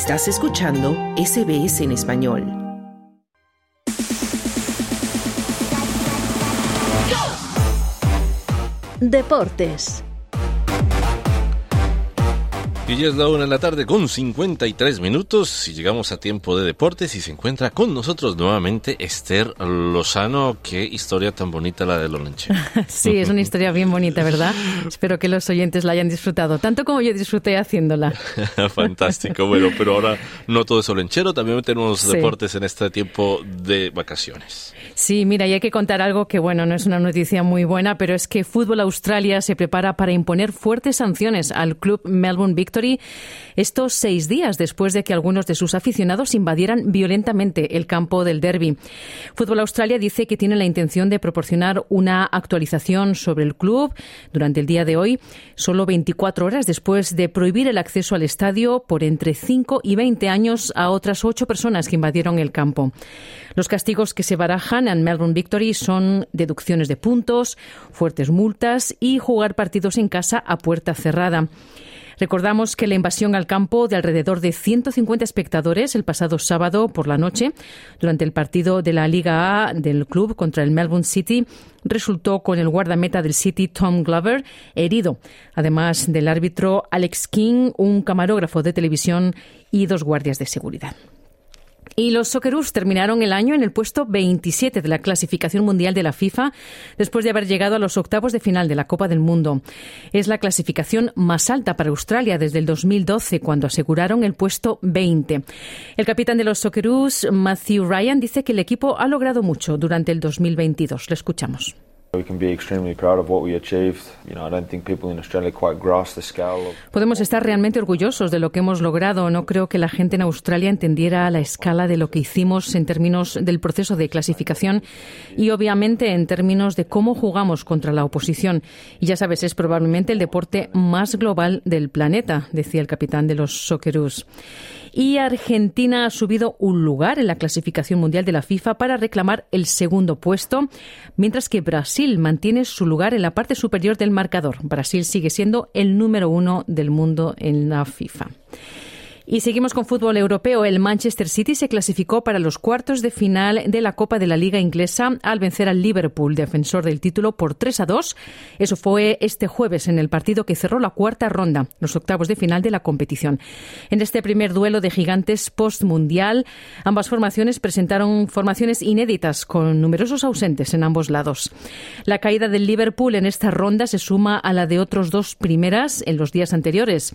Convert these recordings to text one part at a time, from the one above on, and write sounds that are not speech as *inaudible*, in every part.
Estás escuchando SBS en español. Deportes. Y ya es la una de la tarde con 53 minutos y llegamos a tiempo de deportes y se encuentra con nosotros nuevamente Esther Lozano. Qué historia tan bonita la de Lorenche. *laughs* sí, es una historia bien bonita, ¿verdad? Espero que los oyentes la hayan disfrutado, tanto como yo disfruté haciéndola. *laughs* Fantástico, bueno, pero ahora no todo es olenchero, también tenemos deportes en este tiempo de vacaciones. Sí, mira, y hay que contar algo que, bueno, no es una noticia muy buena, pero es que Fútbol Australia se prepara para imponer fuertes sanciones al club Melbourne Victory estos seis días después de que algunos de sus aficionados invadieran violentamente el campo del derby. Fútbol Australia dice que tiene la intención de proporcionar una actualización sobre el club durante el día de hoy, solo 24 horas después de prohibir el acceso al estadio por entre 5 y 20 años a otras ocho personas que invadieron el campo. Los castigos que se barajan Melbourne Victory son deducciones de puntos, fuertes multas y jugar partidos en casa a puerta cerrada. Recordamos que la invasión al campo de alrededor de 150 espectadores el pasado sábado por la noche, durante el partido de la Liga A del club contra el Melbourne City, resultó con el guardameta del City, Tom Glover, herido, además del árbitro Alex King, un camarógrafo de televisión y dos guardias de seguridad. Y los Socceroos terminaron el año en el puesto 27 de la clasificación mundial de la FIFA después de haber llegado a los octavos de final de la Copa del Mundo. Es la clasificación más alta para Australia desde el 2012 cuando aseguraron el puesto 20. El capitán de los Socceroos, Matthew Ryan, dice que el equipo ha logrado mucho durante el 2022. Le escuchamos. Podemos estar realmente orgullosos de lo que hemos logrado. No creo que la gente en Australia entendiera la escala de lo que hicimos en términos del proceso de clasificación y obviamente en términos de cómo jugamos contra la oposición. Y ya sabes, es probablemente el deporte más global del planeta, decía el capitán de los Socceroos. Y Argentina ha subido un lugar en la clasificación mundial de la FIFA para reclamar el segundo puesto, mientras que Brasil mantiene su lugar en la parte superior del marcador. Brasil sigue siendo el número uno del mundo en la FIFA. Y seguimos con fútbol europeo. El Manchester City se clasificó para los cuartos de final de la Copa de la Liga Inglesa al vencer al Liverpool, defensor del título, por 3 a 2. Eso fue este jueves en el partido que cerró la cuarta ronda, los octavos de final de la competición. En este primer duelo de gigantes post-mundial, ambas formaciones presentaron formaciones inéditas con numerosos ausentes en ambos lados. La caída del Liverpool en esta ronda se suma a la de otros dos primeras en los días anteriores.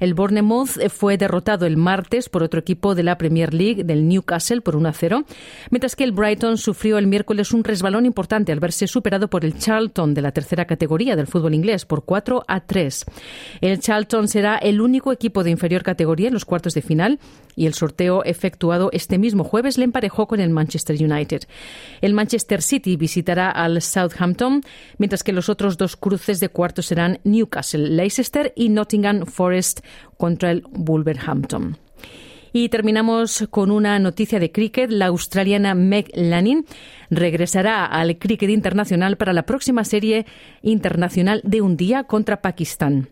El Bournemouth fue derrotado el martes por otro equipo de la Premier League, del Newcastle, por 1 a 0, mientras que el Brighton sufrió el miércoles un resbalón importante al verse superado por el Charlton de la tercera categoría del fútbol inglés por 4 a 3. El Charlton será el único equipo de inferior categoría en los cuartos de final y el sorteo efectuado este mismo jueves le emparejó con el Manchester United. El Manchester City visitará al Southampton, mientras que los otros dos cruces de cuartos serán Newcastle, Leicester y Nottingham Forest contra el Wolverhampton. Y terminamos con una noticia de cricket. La australiana Meg Lanning regresará al cricket internacional para la próxima serie internacional de un día contra Pakistán.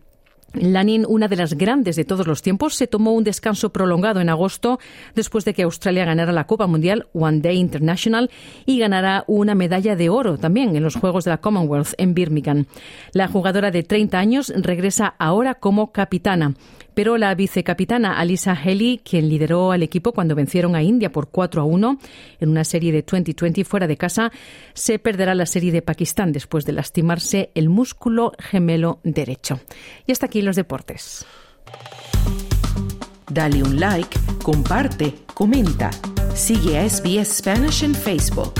Lanin, una de las grandes de todos los tiempos, se tomó un descanso prolongado en agosto después de que Australia ganara la Copa Mundial One Day International y ganara una medalla de oro también en los Juegos de la Commonwealth en Birmingham. La jugadora de 30 años regresa ahora como capitana pero la vicecapitana Alisa Haley, quien lideró al equipo cuando vencieron a India por 4 a 1 en una serie de 2020 fuera de casa, se perderá la serie de Pakistán después de lastimarse el músculo gemelo derecho. Y hasta aquí los deportes. Dale un like, comparte, comenta. Sigue a SBS Spanish en Facebook.